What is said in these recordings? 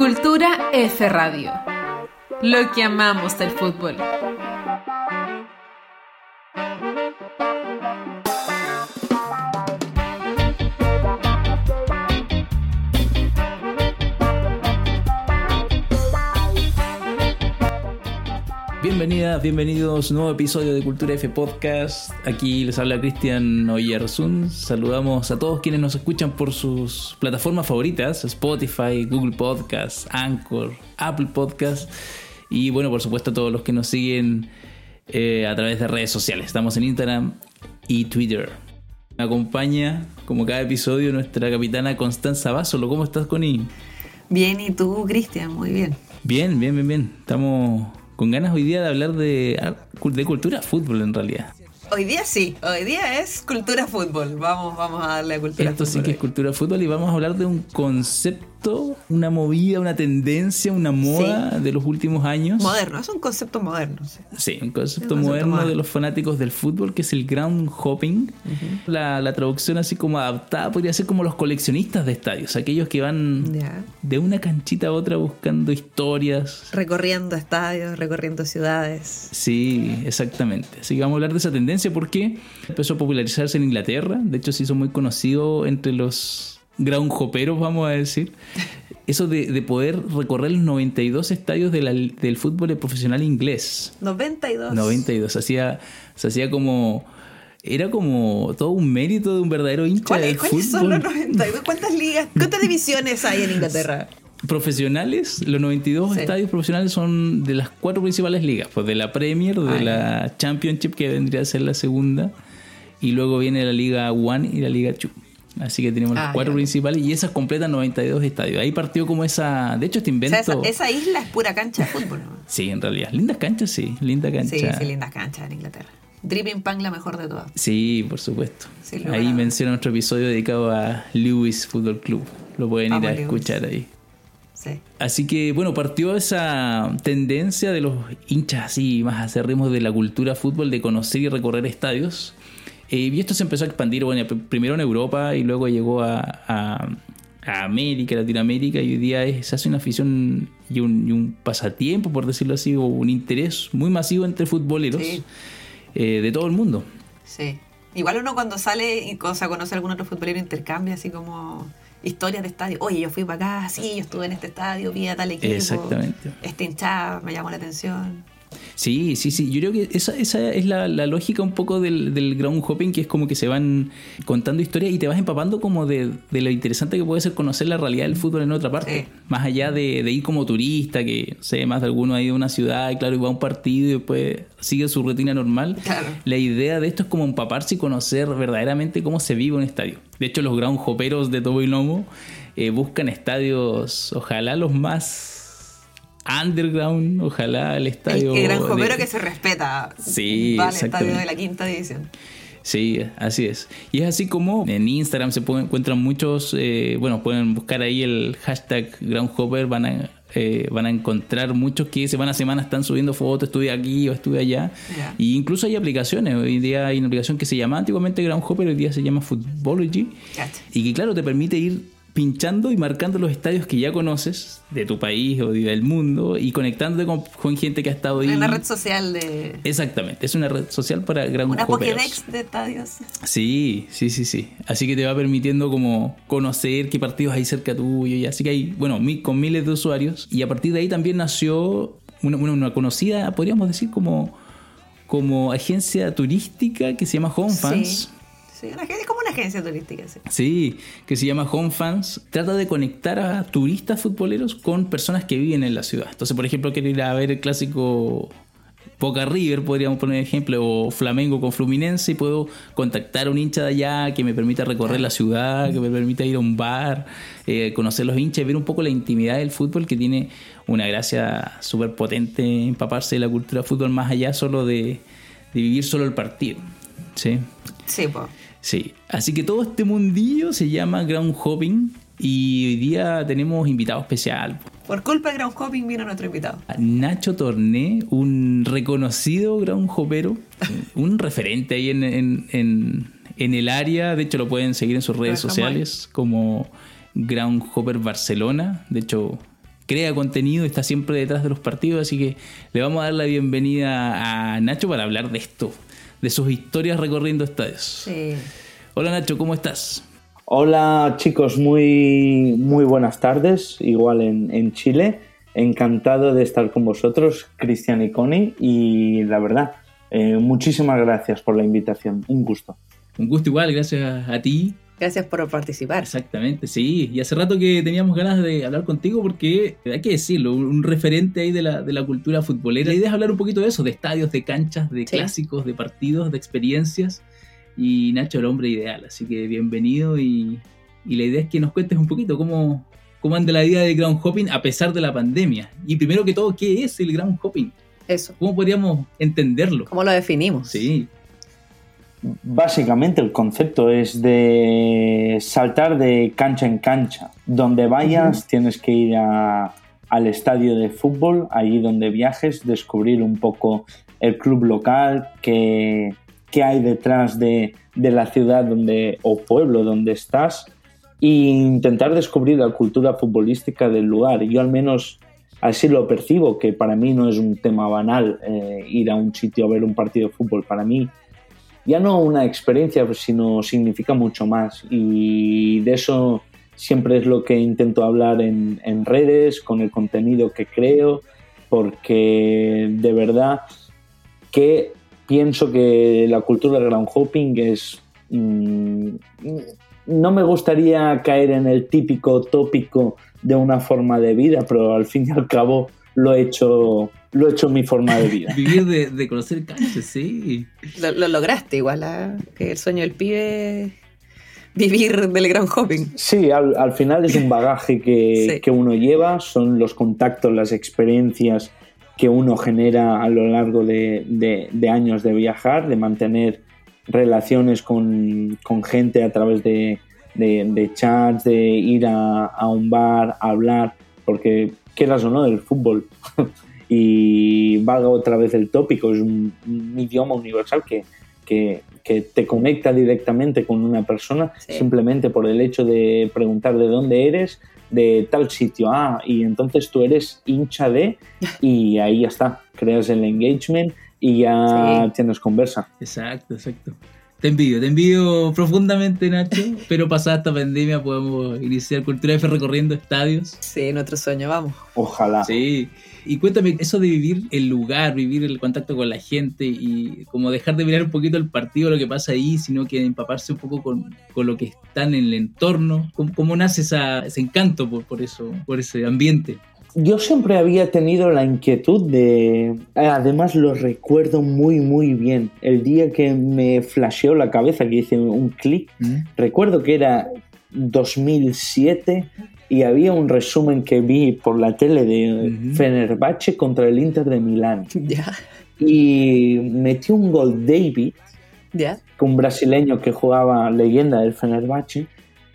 Cultura F Radio. Lo que amamos del fútbol. Bienvenidas, bienvenidos a un nuevo episodio de Cultura F Podcast. Aquí les habla Cristian Oyersun. Saludamos a todos quienes nos escuchan por sus plataformas favoritas: Spotify, Google Podcast, Anchor, Apple Podcast. Y bueno, por supuesto, a todos los que nos siguen eh, a través de redes sociales. Estamos en Instagram y Twitter. Me acompaña, como cada episodio, nuestra capitana Constanza Basolo. ¿Cómo estás, Connie? Bien, ¿y tú, Cristian? Muy bien. Bien, bien, bien, bien. Estamos con ganas hoy día de hablar de, ah, de cultura fútbol en realidad. Hoy día sí, hoy día es cultura fútbol. Vamos, vamos a darle a cultura Esto fútbol. sí que es cultura fútbol y vamos a hablar de un concepto, una movida, una tendencia, una moda de los últimos años. Moderno, es un concepto moderno. Sí, Sí, un concepto Un moderno de los fanáticos del fútbol que es el ground hopping. la, la traducción así como adaptada podría ser como los coleccionistas de estadios, aquellos que van de una canchita a otra buscando historias, Recorriendo estadios, recorriendo ciudades. Sí, exactamente. Así que vamos a hablar de esa tendencia porque empezó a popularizarse en Inglaterra. De hecho, se hizo muy conocido entre los ground hopperos, vamos a decir. Eso de, de poder recorrer los 92 estadios de la- del fútbol profesional inglés. 92. 92. Se hacía, se hacía como. Era como todo un mérito de un verdadero hincha ¿Cuáles, del cuáles fútbol. son los 92? ¿Cuántas ligas, cuántas divisiones hay en Inglaterra? profesionales, los 92 Sí. estadios profesionales son de las cuatro principales ligas, pues de la Premier, de la Championship, que vendría a ser la segunda, y luego viene la Liga One y la Liga Two. Así que tenemos Ah, cuatro ya. principales y esas completan 92 estadios. Ahí partió como esa. De hecho, este O invento. sea, esa, esa isla es pura cancha de fútbol. ¿no? Sí, en realidad. Lindas canchas, sí. Linda cancha. Sí, sí, lindas canchas en Inglaterra. Dripping Pang, la mejor de todas. Sí, por supuesto. Sí, ahí menciona otro episodio dedicado a Lewis Football Club. Lo pueden Vamos, ir a Lewis. escuchar ahí. Sí. Así que, bueno, partió esa tendencia de los hinchas así más acérrimos de la cultura fútbol de conocer y recorrer estadios. Eh, y esto se empezó a expandir, bueno, pr- primero en Europa y luego llegó a, a- a América, Latinoamérica, y hoy día es- se hace una afición y un, y un pasatiempo, por decirlo así, o un interés muy masivo entre futboleros Sí. eh, de todo el mundo. Sí. Igual uno cuando sale y conoce a algún otro futbolero intercambia así como historias de estadio. Oye, yo fui para acá, sí, yo estuve en este estadio, vi a tal equipo. Exactamente. Este hinchada me llamó la atención. Sí, sí, sí. Yo creo que esa, esa es la, la lógica un poco del, del ground hopping, que es como que se van contando historias y te vas empapando como de, de lo interesante que puede ser conocer la realidad del fútbol en otra parte. Más allá de, de ir como turista, que no sé, más de alguno ha ido a una ciudad y claro, y va a un partido y después sigue su rutina normal. Claro. La idea de esto es como empaparse y conocer verdaderamente cómo se vive un estadio. De hecho, los ground hopperos de todo y lomo eh, buscan estadios, ojalá los más underground, ojalá el estadio. el gran de- jopero que se respeta. Sí, Vale, exactamente. estadio de la quinta división. Sí, así es. Y es así como en Instagram se pueden, encuentran muchos, eh, bueno, pueden buscar ahí el hashtag groundhopper, van a, eh, van a encontrar muchos que semana a semana están subiendo fotos, estuve aquí o estuve allá. Y incluso hay aplicaciones, hoy día hay una aplicación que se llama antiguamente groundhopper, hoy día se llama Footballogy. Cacha. Y que claro, te permite ir pinchando y marcando los estadios que ya conoces de tu país o de- del mundo y conectándote con, con gente que ha estado ahí. Una red social de. Exactamente, es una red social para ground Una. Pokédex de estadios. Sí, sí, sí, sí. Así que te va permitiendo como conocer qué partidos hay cerca tuyo. Y así que hay, bueno, con miles de usuarios. Y a partir de ahí también nació una, una- conocida, podríamos decir, como, como agencia turística que se llama Home Fans. Sí. Sí, es como una agencia turística. Sí. Sí, que se llama Home Fans. Trata de conectar a turistas futboleros con personas que viven en la ciudad. Entonces, por ejemplo, quiero ir a ver el clásico Boca River, podríamos poner ejemplo, o Flamengo con Fluminense, y puedo contactar a un hincha de allá que me permita recorrer la ciudad, que me permita ir a un bar, eh, conocer los hinchas, ver un poco la intimidad del fútbol, que tiene una gracia súper potente empaparse de la cultura del fútbol más allá solo de, de vivir solo el partido. ¿sí? Sí, pues. Sí, así que todo este mundillo se llama ground hopping y hoy día tenemos invitado especial. Por culpa de Ground Hopping vino nuestro invitado. Nacho Torné, un reconocido ground hopero, un referente ahí en, en- en- en el área. De hecho, lo pueden seguir en sus redes ahí. sociales como Ground Hopper Barcelona. De hecho, crea contenido, está siempre detrás de los partidos, así que le vamos a dar la bienvenida a Nacho para hablar de esto, de sus historias recorriendo estadios. Sí. Hola Nacho, ¿cómo estás? Hola chicos, muy, muy buenas tardes, igual en, en Chile. Encantado de estar con vosotros, Cristian y Connie, y la verdad, eh, muchísimas gracias por la invitación, un gusto. Un gusto igual, gracias a ti Gracias por participar. Exactamente, sí. Y hace rato que teníamos ganas de hablar contigo porque, hay que decirlo, un referente ahí de la, de la cultura futbolera. La idea es hablar un poquito de eso, de estadios, de canchas, de Sí. clásicos, de partidos, de experiencias. Y Nacho, el hombre ideal. Así que bienvenido y, y la idea es que nos cuentes un poquito cómo, cómo anda la vida de ground hopping a pesar de la pandemia. Y primero que todo, ¿qué es el ground hopping? Eso. ¿Cómo podríamos entenderlo? ¿Cómo lo definimos? Sí, Básicamente el concepto es de saltar de cancha en cancha. Donde vayas tienes que ir a- al estadio de fútbol, allí donde viajes, descubrir un poco el club local, qué, qué hay detrás de, de la ciudad donde, o pueblo donde estás e intentar descubrir la cultura futbolística del lugar. Yo al menos así lo percibo, que para mí no es un tema banal eh, ir a un sitio a ver un partido de fútbol. Para mí ya no una experiencia, sino significa mucho más. Y de eso siempre es lo que intento hablar en, en redes, con el contenido que creo, porque de verdad que pienso que la cultura del ground hopping es... mm, no me gustaría caer en el típico tópico de una forma de vida, pero al fin y al cabo lo he hecho, lo he hecho mi forma de vida. vivir de, de conocer canchas, sí. Lo, lo lograste igual, ¿ah? que el sueño del pibe es vivir del ground hopping. Sí, al, al final es un bagaje que, Sí. que uno lleva, son los contactos, las experiencias que uno genera a lo largo de, de- de años de viajar, de mantener relaciones con, con gente a través de, de- de chats, de ir a, a un bar, a hablar, porque quieras o no, el fútbol, y valga otra vez el tópico, es un, un idioma universal que, que, que te conecta directamente con una persona Sí. simplemente por el hecho de preguntar de dónde eres, de tal sitio, ah, y entonces tú eres hincha de, y ahí ya está, creas el engagement y ya Sí. tienes conversa. Exacto, exacto. Te envidio, te envidio profundamente, Nacho, pero pasada esta pandemia podemos iniciar Cultura F recorriendo estadios. Sí, nuestro sueño, vamos. Ojalá. Sí. Y cuéntame, eso de vivir el lugar, vivir el contacto con la gente y como dejar de mirar un poquito el partido, lo que pasa ahí, sino que empaparse un poco con, con lo que está en el entorno. ¿Cómo, cómo nace esa, ese encanto por, por eso, por ese ambiente? Yo siempre había tenido la inquietud de... Además lo recuerdo muy muy bien. El día que me flasheó la cabeza, que hice un clic, recuerdo que era 2007 y había un resumen que vi por la tele de Ujú. Fenerbahce contra el Inter de Milán. Ya, Y metió un gol David, ya. un brasileño que jugaba leyenda del Fenerbahce.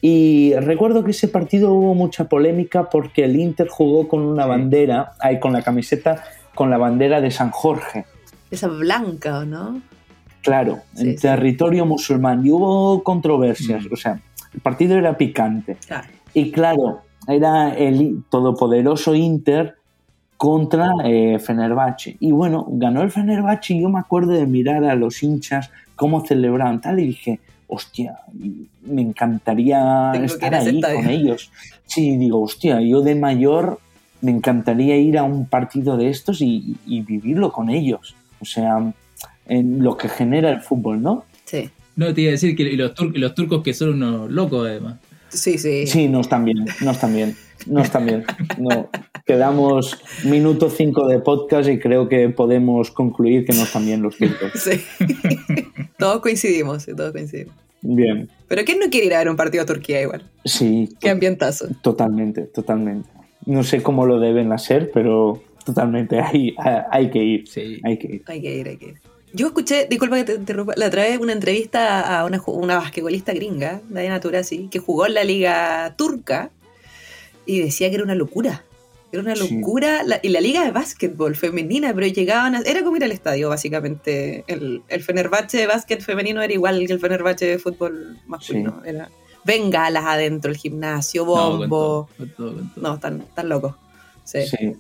Y recuerdo que ese partido hubo mucha polémica porque el Inter jugó con una bandera, ahí con la camiseta, con la bandera de San Jorge. Esa blanca, ¿o no? Claro, Sí, en sí. territorio musulmán. Y hubo controversias, Mm. o sea, el partido era picante. Claro. Y claro, era el todopoderoso Inter contra eh, Fenerbahce. Y bueno, ganó el Fenerbahce y yo me acuerdo de mirar a los hinchas cómo celebraban tal y dije, hostia, me encantaría Tengo estar ahí con ellos. Sí, digo, hostia, yo de mayor me encantaría ir a un partido de estos y, y vivirlo con ellos. O sea, en lo que genera el fútbol, ¿no? Sí. No, te iba a decir que los, tur- y los turcos que son unos locos además. Sí, sí. Sí, no están bien, no están bien, no están bien. No. Quedamos minuto 5 de podcast y creo que podemos concluir que no están bien los turcos. Sí. todos coincidimos, sí, todos coincidimos. Bien, Pero ¿quién no quiere ir a ver un partido a Turquía igual? sí, Qué ambientazo. totalmente, totalmente. No sé cómo lo deben hacer, pero totalmente hay, hay que ir, Sí. hay que ir. Hay que ir, hay que ir. Yo escuché, disculpa que te interrumpa, la otra vez una entrevista a una, una basquetbolista gringa, Diana Taurasi, que jugó en la liga turca y decía que era una locura. Era una Sí. locura. la- y la liga de básquetbol femenina, pero llegaban a- Era como ir al estadio, básicamente. El, el Fenerbahce de básquet femenino era igual que el Fenerbahce de fútbol masculino. Era bengalas adentro, el gimnasio, No, con bombo. todo, con todo, con todo. No, están, están locos. Sí. Sí.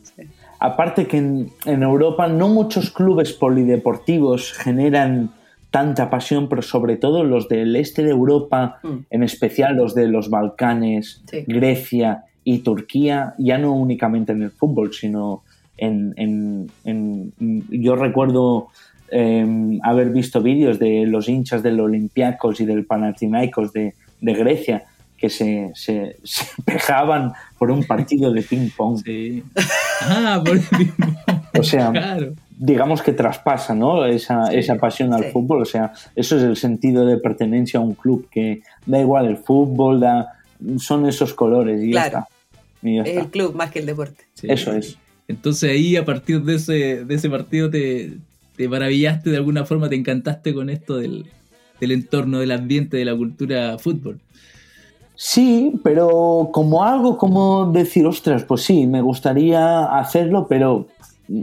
Aparte que en, en Europa no muchos clubes polideportivos generan tanta pasión, pero sobre todo los del este de Europa, Mm. en especial los de los Balcanes, Sí. Grecia y Turquía, ya no únicamente en el fútbol, sino en... en- en- yo recuerdo eh, haber visto vídeos de los hinchas del Olympiacos y del Panathinaikos de, de Grecia que se, se, se pegaban por un partido de ping-pong. Sí. Ah, por el mismo. O sea, Claro. digamos que traspasa ¿no? esa, Sí, esa pasión al sí. fútbol. O sea, eso es el sentido de pertenencia a un club, que da igual el fútbol, da, son esos colores y ya Claro. está. Y ya Es está. el club más que el deporte. Sí. Eso es. Entonces ahí a partir de ese, de ese partido te, te maravillaste de alguna forma, te encantaste con esto del, del entorno, del ambiente, de la cultura fútbol. Sí, pero como algo como decir, ostras, pues sí, me gustaría hacerlo, pero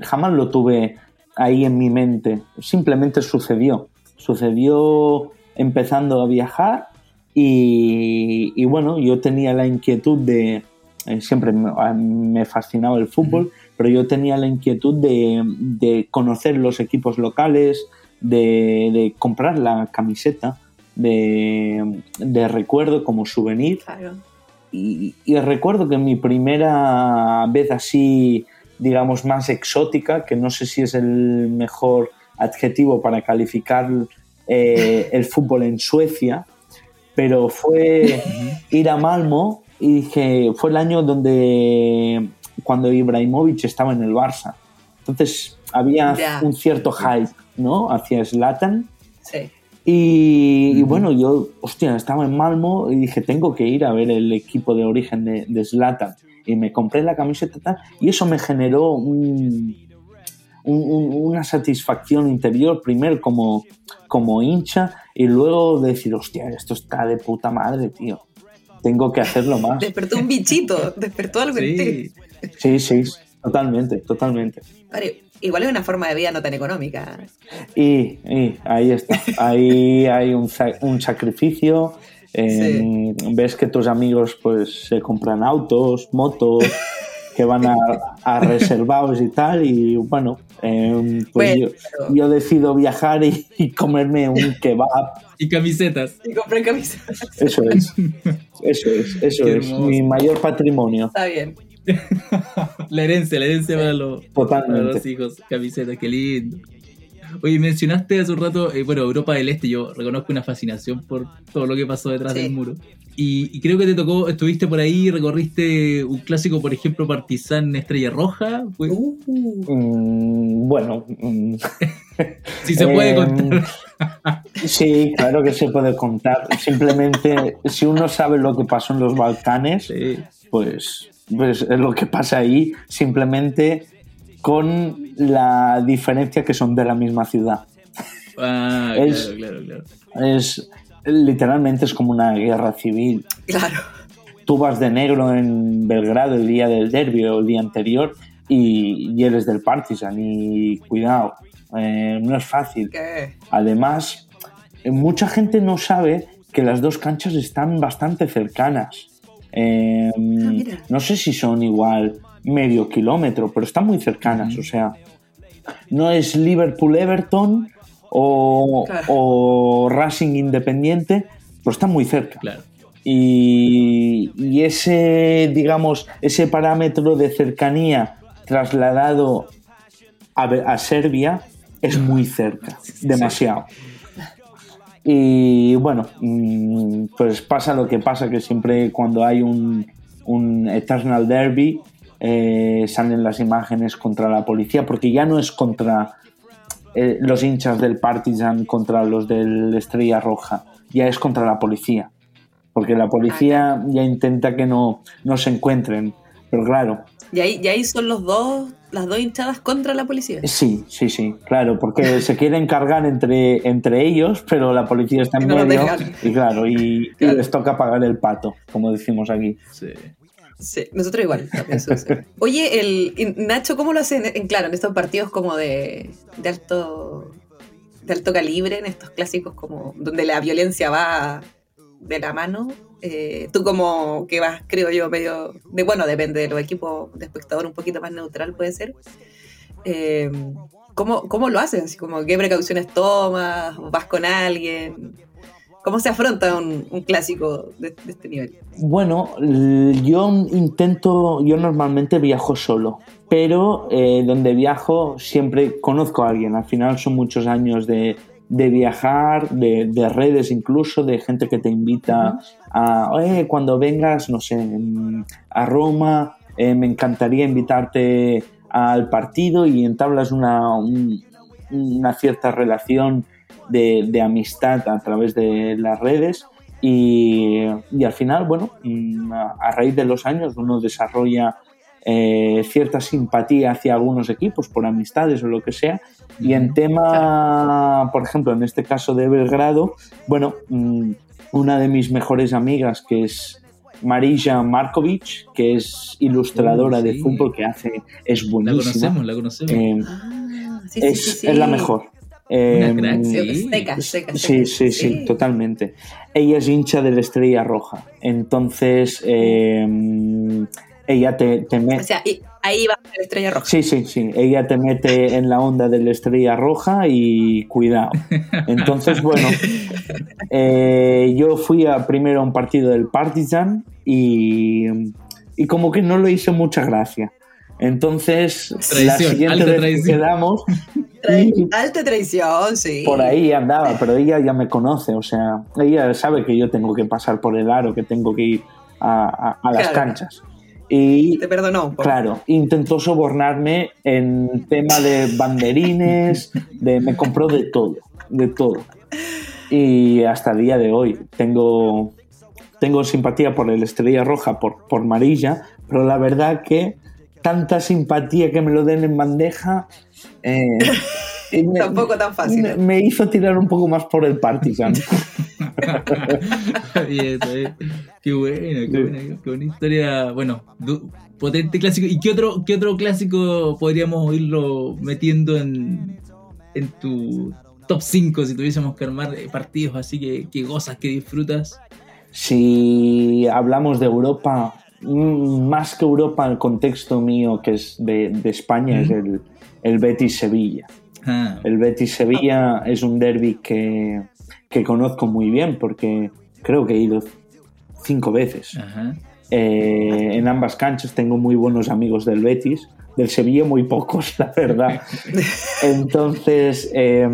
jamás lo tuve ahí en mi mente. Simplemente sucedió. Sucedió empezando a viajar y, y bueno, yo tenía la inquietud de, eh, siempre me, fascinaba el fútbol, pero yo tenía la inquietud de, de conocer los equipos locales, de, de comprar la camiseta de, de recuerdo como souvenir. Claro. Y, y recuerdo que mi primera vez así, digamos, más exótica, que no sé si es el mejor adjetivo para calificar eh, el fútbol en Suecia, pero fue ir a Malmo y dije, fue el año donde cuando Ibrahimovic estaba en el Barça. Entonces había un cierto hype, ¿no? Hacia Zlatan. Sí. Y, bueno, yo, hostia, estaba en Malmo y dije, tengo que ir a ver el equipo de origen de, de Zlatan. Y me compré la camiseta tal, y eso me generó un- un- un- una satisfacción interior, primero como, como hincha, y luego decir, hostia, esto está de puta madre, tío. Tengo que hacerlo más. Despertó un bichito, despertó algo en ti. Sí, Sí, sí, totalmente, totalmente. Vale, igual es una forma de vida no tan económica. Y, y ahí está. Ahí hay un, sa- un sacrificio. eh, Ves que tus amigos pues se compran autos, motos, que van a, a reservados y tal. Y bueno, eh, pues Bueno, yo, pero- yo decido viajar y, y comerme un kebab. y camisetas. Y compré camisetas. Eso es. Eso es, eso Qué es. hermoso. Mi mayor patrimonio. Está bien. La herencia, la herencia para los, para Totalmente. los hijos. Camisetas, qué lindo. Oye, mencionaste hace un rato, eh, bueno, Europa del Este, yo reconozco una fascinación por todo lo que pasó detrás Sí. del muro. Y, y creo que te tocó, estuviste por ahí, recorriste un clásico, por ejemplo, Partizan Estrella Roja. Uh, Mm, bueno. mm, si se puede Eh, contar. Sí, claro que se puede contar. Simplemente, si uno sabe lo que pasó en los Balcanes, Sí. pues, pues es lo que pasa ahí, simplemente con la diferencia que son de la misma ciudad. Ah, Es- claro, claro, claro. Es literalmente es como una guerra civil. claro. Tú vas de negro en Belgrado el día del derbi o el día anterior y, y eres del Partizan y cuidado, eh, no es fácil. ¿Qué? Además, mucha gente no sabe que las dos canchas están bastante cercanas. Eh, mira. no sé si son igual medio kilómetro, pero están muy cercanas. O sea, no es Liverpool-Everton o, Claro. o Racing Independiente, pero están muy cerca. claro. Y, y ese, digamos, ese parámetro de cercanía trasladado a, a Serbia es muy cerca, demasiado. Y bueno, mm, pues pasa lo que pasa, que siempre cuando hay un, un Eternal Derby eh, salen las imágenes contra la policía, porque ya no es contra eh, los hinchas del Partizan contra los del Estrella Roja, ya es contra la policía, porque la policía ya intenta que no, no se encuentren, pero claro, Y ahí, y ahí son los dos, las dos hinchadas contra la policía. Sí, sí, sí, claro, porque se quieren cargar entre, entre ellos, pero la policía está en no medio y claro, y, les toca pagar el pato, como decimos aquí. Sí. Sí, nosotros igual. también sucede. Oye, el, Nacho, ¿cómo lo hacen? En, claro, en estos partidos como de, de alto de alto calibre, en estos clásicos como donde la violencia va de la mano. Eh, tú como que vas, creo yo, medio... De, bueno, depende de los equipos de espectador, un poquito más neutral puede ser. Eh, ¿cómo, ¿Cómo lo haces? Así como, ¿Qué precauciones tomas? ¿Vas con alguien? ¿Cómo se afronta un, un clásico de, de, este nivel? Bueno, yo intento, yo normalmente viajo solo, pero eh, donde viajo siempre conozco a alguien. Al final son muchos años de, de viajar, de, de, redes incluso, de gente que te invita a, Oye, cuando vengas, no sé, a Roma, eh, me encantaría invitarte al partido y entablas una, un, una cierta relación de, de, amistad a través de las redes y, y, al final, bueno, a raíz de los años uno desarrolla eh, cierta simpatía hacia algunos equipos por amistades o lo que sea. Y en tema, por ejemplo, en este caso de Belgrado, bueno, una de mis mejores amigas que es Marija Markovic, que es ilustradora uh, sí. de fútbol que hace, es buenísima. La conocemos, la conocemos. Eh, ah, sí, sí, es, es, la mejor. Eh, crack, sí. Seca, seca, sí, sí, sí, totalmente. Ella es hincha de la Estrella Roja. Entonces, eh, ella te, te mete... O sea, ahí va la Estrella Roja. Sí, sí, sí. Ella te mete en la onda de la Estrella Roja y cuidado. Entonces, bueno, eh, yo fui a, primero a un partido del Partizan y, y como que no lo hizo mucha gracia. Entonces, traición, la siguiente vez traición. que quedamos... Alta traición, sí. Por ahí andaba, pero ella ya me conoce, o sea, ella sabe que yo tengo que pasar por el aro, que tengo que ir a, a, a las claro. canchas. Y, te perdonó. Claro, intentó sobornarme en tema de banderines, de, me compró de todo, de todo. Y hasta el día de hoy tengo, tengo simpatía por el Estrella Roja, por, por Marilla, pero la verdad que tanta simpatía que me lo den en bandeja... Eh, me, Tampoco tan fácil. Me, me, hizo tirar un poco más por el Partizan. bien, bien. Qué buena, qué buena, qué buena historia. Bueno, potente clásico. ¿Y qué otro, qué otro clásico podríamos irlo metiendo en, en tu top 5 si tuviésemos que armar partidos así que, que gozas, que disfrutas? Si hablamos de Europa, más que Europa, el contexto mío que es de, de España mm. es el, el Betis-Sevilla. Ah. El Betis-Sevilla es un derby que, que, conozco muy bien porque creo que he ido cinco veces. Eh, en ambas canchas tengo muy buenos amigos del Betis. Del Sevilla muy pocos, la verdad. Entonces, eh,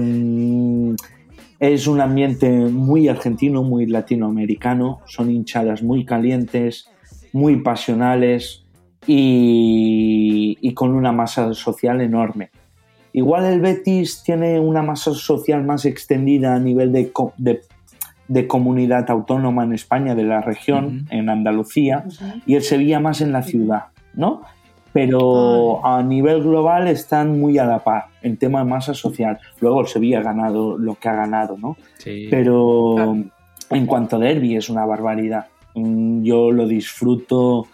es un ambiente muy argentino, muy latinoamericano. Son hinchadas muy calientes, muy pasionales y, y con una masa social enorme. Igual el Betis tiene una masa social más extendida a nivel de, de, de comunidad autónoma en España, de la región, uh -huh. en Andalucía, uh -huh. y el Sevilla más en la ciudad, ¿no? Pero a nivel global están muy a la par en tema de masa social. Luego el Sevilla ha ganado lo que ha ganado, ¿no? Sí. Pero claro. en cuanto a derby es una barbaridad. Yo lo disfruto,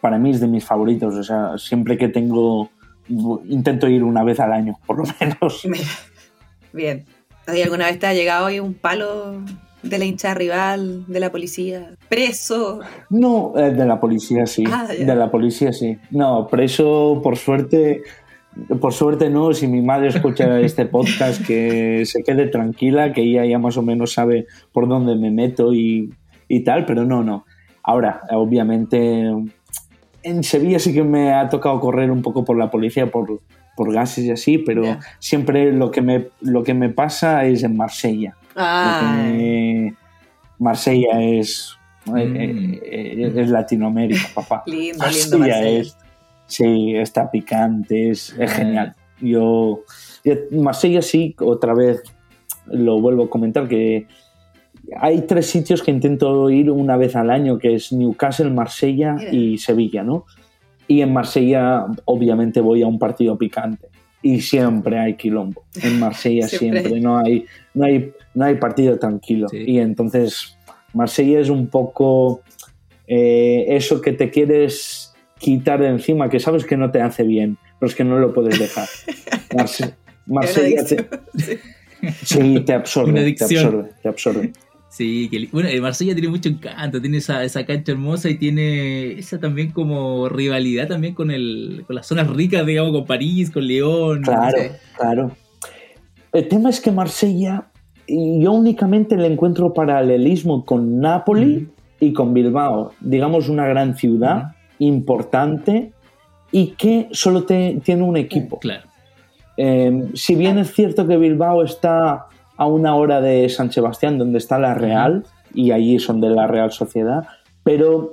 para mí es de mis favoritos, o sea, siempre que tengo intento ir una vez al año, por lo menos. Bien. ¿Hay alguna vez te ha llegado ahí un palo de la hincha rival, de la policía? ¿Preso? No, eh, de la policía sí. Ah, de la policía sí. No, preso, por suerte, por suerte no. Si mi madre escucha este podcast, que se quede tranquila, que ella ya más o menos sabe por dónde me meto y, y tal, pero no, no. Ahora, obviamente en Sevilla sí que me ha tocado correr un poco por la policía, por, por gases y así, pero yeah. siempre lo que, me, lo que me pasa es en Marsella. Ah. Me, Marsella es, mm. es, es, Latinoamérica, papá. lindo, Marsella lindo Marsella. es, sí, está picante, es, es genial. Yo, Marsella sí, otra vez lo vuelvo a comentar que hay tres sitios que intento ir una vez al año, que es Newcastle, Marsella y Sevilla, ¿no? Y en Marsella, obviamente, voy a un partido picante. Y siempre hay quilombo. En Marsella siempre, siempre. No, hay, no, hay, no hay partido tranquilo. Sí. Y entonces, Marsella es un poco eh, eso que te quieres quitar de encima, que sabes que no te hace bien, pero es que no lo puedes dejar. Marse Marsella te, sí, te absorbe, te absorbe, te absorbe. Sí, que, bueno, eh, Marsella tiene mucho encanto, tiene esa, esa cancha hermosa y tiene esa también como rivalidad también con el con las zonas ricas, digamos, con París, con León. Claro, claro. El tema es que Marsella, yo únicamente le encuentro paralelismo con Nápoli y con Bilbao. Digamos, una gran ciudad importante y que solo te- tiene un equipo. Claro. Eh, si bien es cierto que Bilbao está a una hora de San Sebastián, donde está la Real, y allí son de la Real Sociedad, pero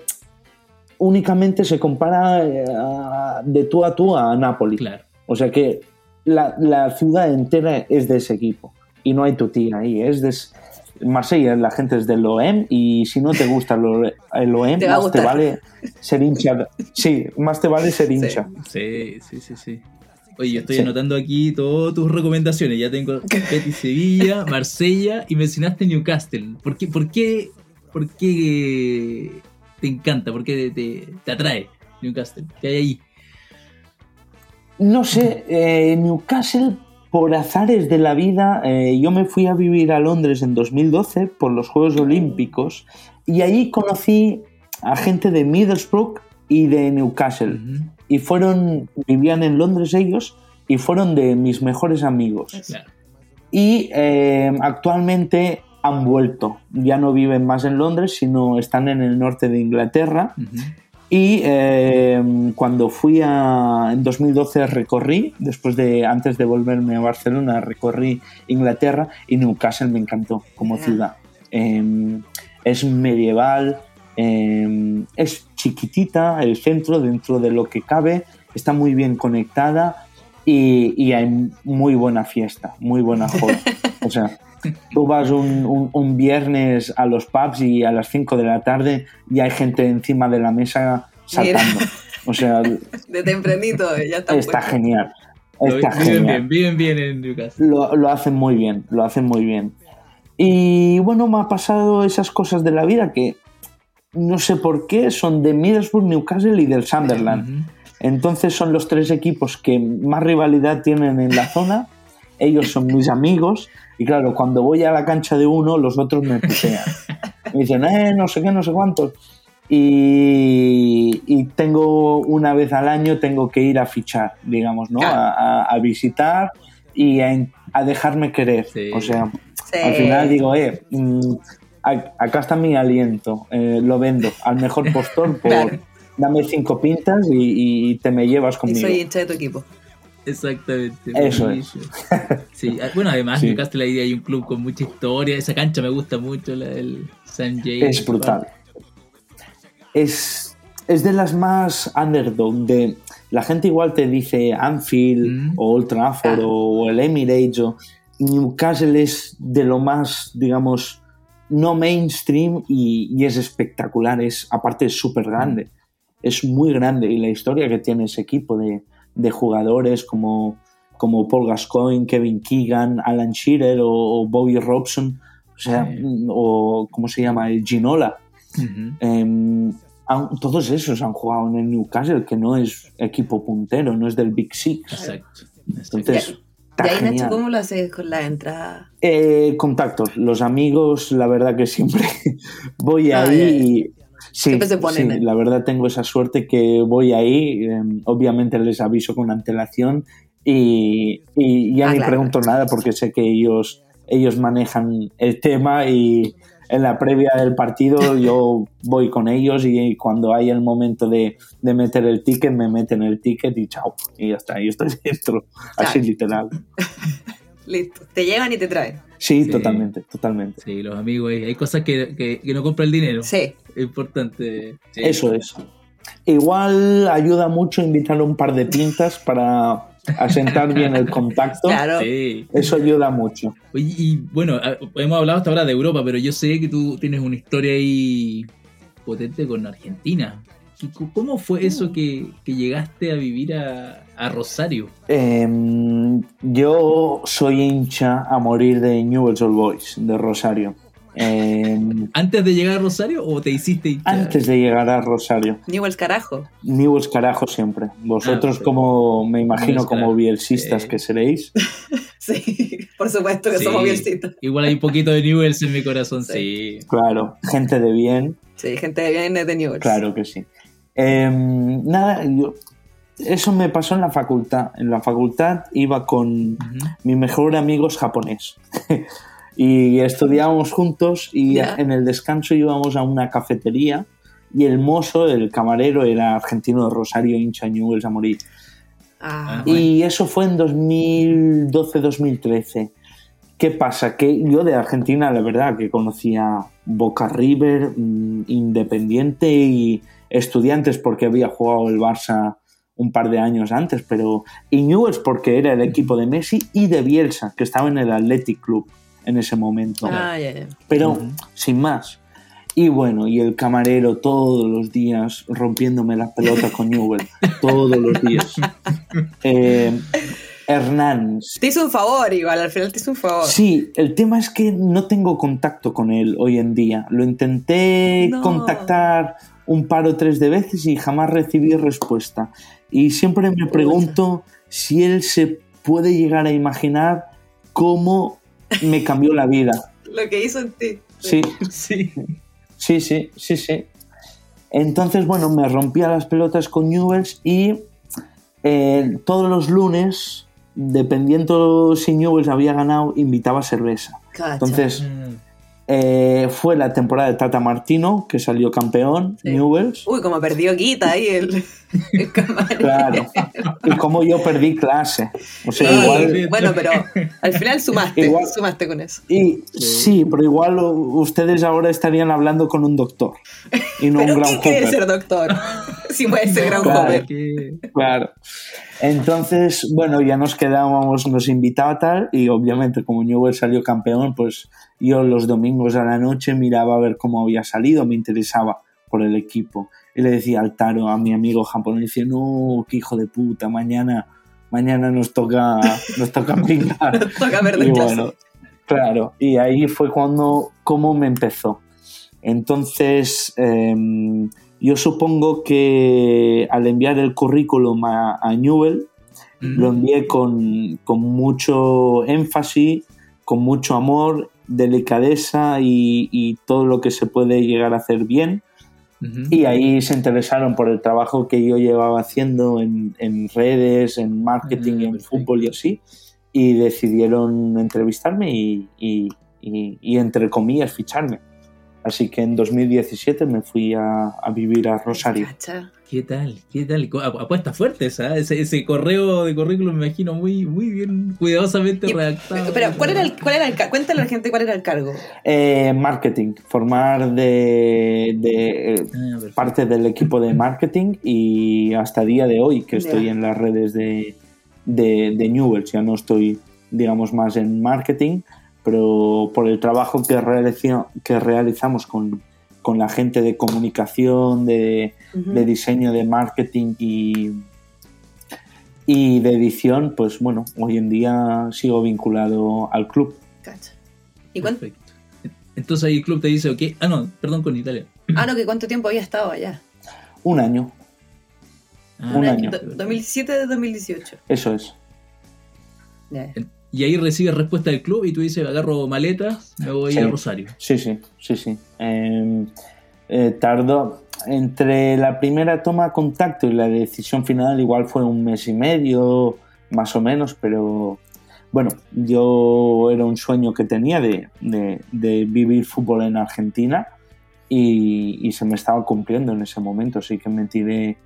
únicamente se compara eh, a- de tú a tú a Nápoli. Claro. O sea que la, la ciudad entera es de ese equipo. Y no hay tu tía ahí. Es de Marsella, la gente es del OEM. Y si no te gusta el OEM, Te más te vale ser hincha. Sí, más te vale ser hincha. Sí, sí, sí, sí. Oye, yo estoy Sí. anotando aquí todas tus recomendaciones. Ya tengo Betis Sevilla, Marsella y mencionaste Newcastle. ¿Por qué, por qué, por qué te encanta? ¿Por qué te, te atrae Newcastle? ¿Qué hay ahí? No sé, eh, Newcastle, por azares de la vida, eh, yo me fui a vivir a Londres en 2012 por los Juegos Olímpicos y ahí conocí a gente de Middlesbrough y de Newcastle. Y fueron, vivían en Londres ellos y fueron de mis mejores amigos. Claro. Y eh, actualmente han vuelto, ya no viven más en Londres, sino están en el norte de Inglaterra. Ujú. Y eh, cuando fui a, en 2012 recorrí, después de, antes de volverme a Barcelona, recorrí Inglaterra y Newcastle me encantó como ciudad. Eh, es medieval, eh, es chiquitita el centro dentro de lo que cabe, está muy bien conectada y, y hay muy buena fiesta, muy buena joda. o sea, tú vas un, un- un viernes a los pubs y a las 5 de la tarde ya hay gente encima de la mesa saltando. O sea, De tempranito, ya está. está puesto. genial. Está viven genial bien, viven bien en Newcastle. lo, lo hacen muy bien, lo hacen muy bien. Y bueno, me ha pasado esas cosas de la vida que no sé por qué son de Middlesbrough, Newcastle y del Sunderland. Entonces son los tres equipos que más rivalidad tienen en la zona. Ellos son mis amigos. Y claro, cuando voy a la cancha de uno, los otros me putean. Me dicen, eh, no sé qué, no sé cuántos. Y, y tengo una vez al año, tengo que ir a fichar, digamos, ¿no? A, a- a visitar y a, a dejarme querer. Sí. O sea, Sí. al final digo, eh, mm, acá está mi aliento, eh, lo vendo al mejor postor por Claro. dame cinco pintas y, y te me llevas Y conmigo. soy hincha de tu equipo. Exactamente. Eso. Sí, ah, bueno, además Sí. Newcastle ahí hay un club con mucha historia. Esa cancha me gusta mucho, la del St. James. Es brutal. Es, es de las más underdog. De, la gente igual te dice Anfield Mm. o Old Trafford Ah. o el Emirates o Newcastle es de lo más, digamos, no mainstream y, y es espectacular. Es, aparte es súper grande. Es muy grande y la historia que tiene ese equipo de, de jugadores como, como Paul Gascoigne, Kevin Keegan, Alan Shearer o, o Bobby Robson, o sea, Sí. o ¿cómo se llama? El Ginola. Em, todos esos han jugado en el Newcastle, que no es equipo puntero, no es del Big Six. Exacto. Entonces, Y está ahí, Nacho, genial. ¿cómo lo haces con la entrada? Eh, contactos, los amigos, la verdad que siempre voy Ah, ahí y sí, se ponen, sí, ¿eh? la verdad tengo esa suerte que voy ahí, em, obviamente les aviso con antelación y, y ya Ah, ni claro. pregunto nada porque sé que ellos, ellos manejan el tema y en la previa del partido yo voy con ellos y cuando hay el momento de, de meter el ticket me meten el ticket y chao, y ya está, y estoy dentro, así literal. Listo. Te llevan y te traen. Sí, Sí. totalmente, totalmente. Sí, los amigos, hay hay cosas que, que- que no compra el dinero. Sí. Es importante. Sí. Eso es. Igual ayuda mucho invitar un par de pintas para asentar bien el contacto. Claro. Sí. Eso ayuda mucho. Oye, y bueno, a- hemos hablado hasta ahora de Europa, pero yo sé que tú tienes una historia ahí potente con Argentina. ¿Cómo fue eso que, que llegaste a vivir a, a Rosario? Em, yo soy hincha a morir de Newell's Old Boys, de Rosario. Em, ¿Antes de llegar a Rosario o te hiciste antes de llegar a Rosario. Newell's carajo. Newell's carajo siempre. Vosotros Ah, sí. como, me imagino, como carajo. bielsistas Sí. que seréis. Sí, por supuesto que Sí. somos bielcitos. Igual hay un poquito de Newells en mi corazón, sí. Claro, gente de bien, Sí, gente de bien es de Newell's. claro que sí. Eh, nada, yo- eso me pasó en la facultad. En la facultad iba con Ujú. mi mejor amigo es japonés. y estudiábamos juntos y Ya. en el descanso íbamos a una cafetería y el mozo, el camarero, era argentino de Rosario, hincha Newell's a morir. Ah, Ah, Y eso fue en 2012-2013. ¿Qué pasa? Que yo de Argentina, la verdad, que conocía Boca River, mm, Independiente y Estudiantes porque había jugado el Barça un par de años antes, pero y Newell's porque era el equipo de Messi y de Bielsa, que estaba en el Athletic Club en ese momento. ah, ya, ya. Pero Ujú. sin más. Y bueno, y el camarero todos los días rompiéndome las pelotas con Newell. todos los días. Eh, Hernán. Te hizo un favor igual, al final te hizo un favor. Sí, el tema es que no tengo contacto con él hoy en día. Lo intenté No. contactar un par o tres de veces y jamás recibí respuesta. Y siempre me pregunto si él se puede llegar a imaginar cómo me cambió la vida. Lo que hizo en ti. Sí, Sí. Sí, sí, sí, sí. Entonces, bueno, me rompía las pelotas con Newells y eh, todos los lunes, dependiendo si Newells había ganado, invitaba cerveza. Cacha. Entonces, Mm. eh, fue la temporada de Tata Martino, que salió campeón, Sí. Newells. Uy, como perdió Guita ahí el. Claro. Y como yo perdí clase. O sea, Sí, igual... Bueno, pero al final sumaste, Igual- sumaste con eso. Y sí, pero igual ustedes ahora estarían hablando con un doctor y no un ¿Pero gran quién quiere ser doctor? si puede ser gran Claro. joven. Que- Claro. Entonces, bueno, ya nos quedábamos, nos invitaba tal, y obviamente como Newell salió campeón, pues yo los domingos a la noche miraba a ver cómo había salido, me interesaba por el equipo. Y le decía al Taro, a mi amigo japonés, decía, no, qué hijo de puta, mañana, mañana nos toca, nos toca pingar. Toca perder Y bueno, claro, y ahí fue cuando, cómo me empezó. Entonces, em, yo supongo que al enviar el currículum a, a Newell, lo envié con, con mucho énfasis, con mucho amor, delicadeza y, y todo lo que se puede llegar a hacer bien. Y ahí se interesaron por el trabajo que yo llevaba haciendo en, en redes, en marketing Ah, en fútbol y así. Y decidieron entrevistarme y, y- y- y, entre comillas, ficharme. Así que en 2017 me fui a, a vivir a Rosario. Cacha. ¿Qué tal? ¿Qué tal? Co- ap- Apuestas fuertes, ¿ah? Ese, ese correo de currículum me imagino muy, muy bien, cuidadosamente Y- redactado. Pero, ¿cuál era el, cuál era el Cuéntale a la gente cuál era el cargo. Eh, marketing, formar de, de, eh, Ah, parte del equipo de marketing y hasta día de hoy que estoy en las redes de, de, de Newell's, ya no estoy, digamos, más en marketing, pero por el trabajo que, realiza- que realizamos con, con la gente de comunicación, de, diseño de marketing y, y de edición, pues bueno, hoy en día sigo vinculado al club. Cacha. ¿Y cuánto? Perfecto. Entonces ahí el club te dice, ok, ah, no, perdón con Italia. Ah, no, que cuánto tiempo había estado allá. Un año, Ah, Un año. Do- 2017 de 2018. eso es. Ya. Y ahí recibes respuesta del club y tú dices, agarro maletas, me voy Sí. a Rosario. Sí, sí, sí, sí. Eh, eh, tardó entre la primera toma de contacto y la decisión final igual fue un mes y medio, más o menos, pero bueno, yo era un sueño que tenía de, de- de vivir fútbol en Argentina y, y se me estaba cumpliendo en ese momento, así que me tiré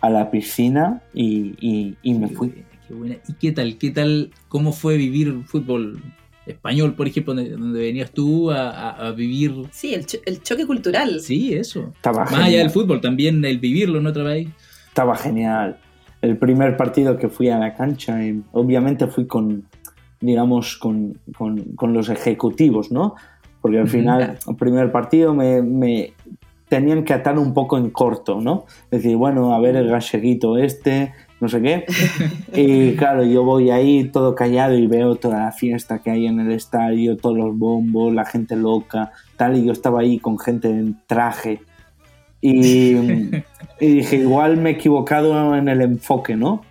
a la piscina y, y- y me fui. Qué buena. ¿Y qué tal? ¿Qué tal? ¿Cómo fue vivir fútbol español, por ejemplo, donde, donde venías tú a, a- a vivir? Sí, el, cho- el choque cultural. Sí, eso. Estaba Más allá genial. del fútbol, también el vivirlo en otro país. estaba genial. El primer partido que fui a la cancha, y obviamente fui con, digamos, con, con- con los ejecutivos, ¿no? Porque al final, el primer partido me, me tenían que atar un poco en corto, ¿no? Decir, bueno, a ver el galleguito este, no sé qué. Y claro, yo voy ahí todo callado y veo toda la fiesta que hay en el estadio, todos los bombos, la gente loca, tal, y yo estaba ahí con gente en traje. Y, y dije, igual me he equivocado en el enfoque, ¿no?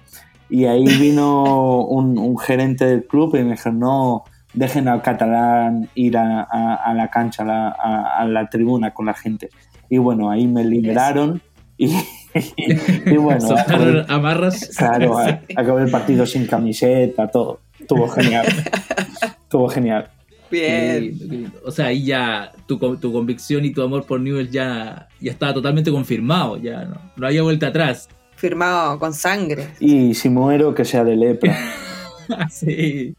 Y ahí vino un, un gerente del club y me dijo, no, dejen al catalán ir a, a- a la cancha, a la, a- a la tribuna con la gente. Y bueno, ahí me liberaron y, y bueno, acabé- amarras. claro, a- acabé el partido sin camiseta, todo. Estuvo genial. Estuvo genial. Qué Bien. lindo, qué lindo. O sea, ahí ya tu, con- tu convicción y tu amor por Newell ya, ya estaba totalmente confirmado, ya no, no había vuelta atrás. Firmado con sangre. Y si muero, que sea de lepra. sí.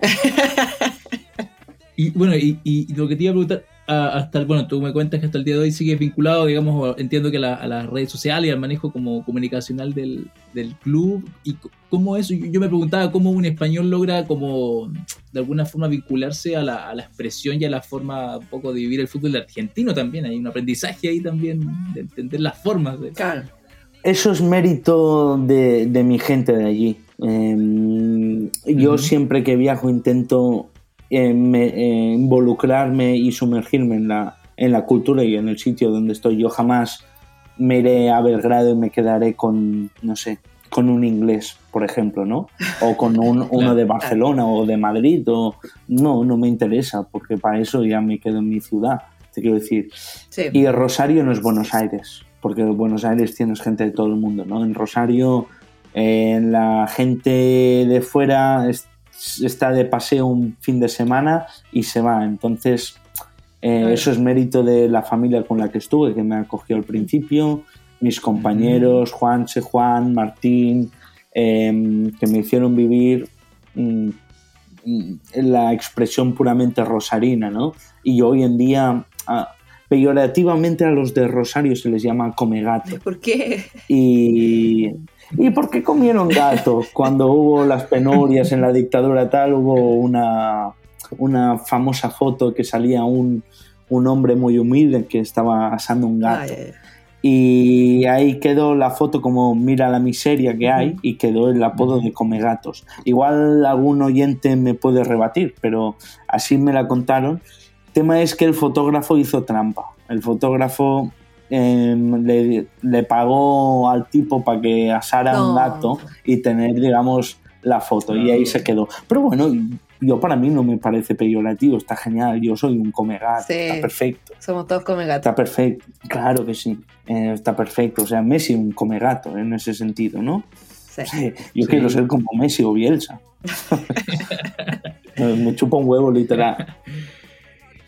y bueno, y, y lo que te iba a preguntar, ah, hasta el, bueno, tú me cuentas que hasta el día de hoy sigues vinculado, digamos, entiendo que la- a las redes sociales y al manejo como comunicacional del, del club. ¿Y cómo eso? Yo, yo me preguntaba cómo un español logra como de alguna forma vincularse a la, a la expresión y a la forma un poco de vivir el fútbol argentino también. Hay un aprendizaje ahí también de entender las formas. De... Claro. Eso es mérito de, de mi gente de allí. Eh, yo siempre que viajo intento eh, me- eh, involucrarme y sumergirme en la, en la cultura y en el sitio donde estoy. Yo jamás me iré a Belgrado y me quedaré con, no sé, con un inglés, por ejemplo, ¿no? O con un- uno de Barcelona o de Madrid. O, no, no me interesa, porque para eso ya me quedo en mi ciudad. Te quiero decir, Sí. y Rosario no es Buenos Aires, porque en Buenos Aires tienes gente de todo el mundo, ¿no? En Rosario eh, la gente de fuera es- está de paseo un fin de semana y se va. Entonces, eh, Claro. eso es mérito de la familia con la que estuve, que me acogió al principio, mis compañeros, Juanse, Juan, Martín, eh, que me hicieron vivir mm, la expresión puramente rosarina, ¿no? Y hoy en día, ah, peyorativamente a los de Rosario se les llama come gato. ¿Por qué? Y, ¿Y por qué comieron gato? Cuando hubo las penurias en la dictadura tal, hubo una, una famosa foto que salía un, un hombre muy humilde que estaba asando un gato. Ay, Y ahí quedó la foto como mira la miseria que hay y quedó el apodo de come gatos. Igual algún oyente me puede rebatir, pero así me la contaron. El tema es que el fotógrafo hizo trampa. El fotógrafo eh, le, le pagó al tipo para que asara No. un gato y tener, digamos, la foto. Y ahí se quedó. Pero bueno, yo para mí no me parece peyorativo, está genial. Yo soy un come gato, Sí. está perfecto. Somos todos come gato. Está perfecto, claro que sí, eh, está perfecto. O sea, Messi un come gato en ese sentido, ¿no? Sí. Sí, yo Sí. quiero ser como Messi o Bielsa. me me chupa un huevo literal.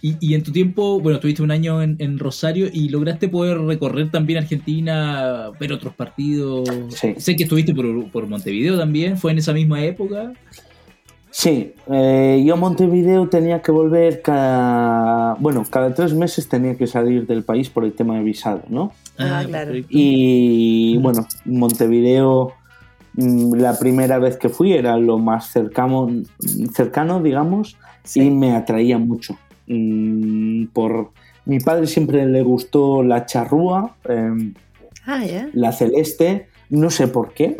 Y, y en tu tiempo, bueno, estuviste un año en, en Rosario y lograste poder recorrer también Argentina, ver otros partidos. Sí. Sé que estuviste por, por Montevideo también, fue en esa misma época. Sí, eh, yo a Montevideo tenía que volver cada... Bueno, cada tres meses tenía que salir del país por el tema de visado, ¿no? Ah, claro. perfecto. Y bueno, Montevideo, mm, la primera vez que fui era lo más cercano, cercano digamos, Sí. y me atraía mucho. Mm, Por mi padre siempre le gustó la charrúa, eh, Ah, la celeste, no sé por qué,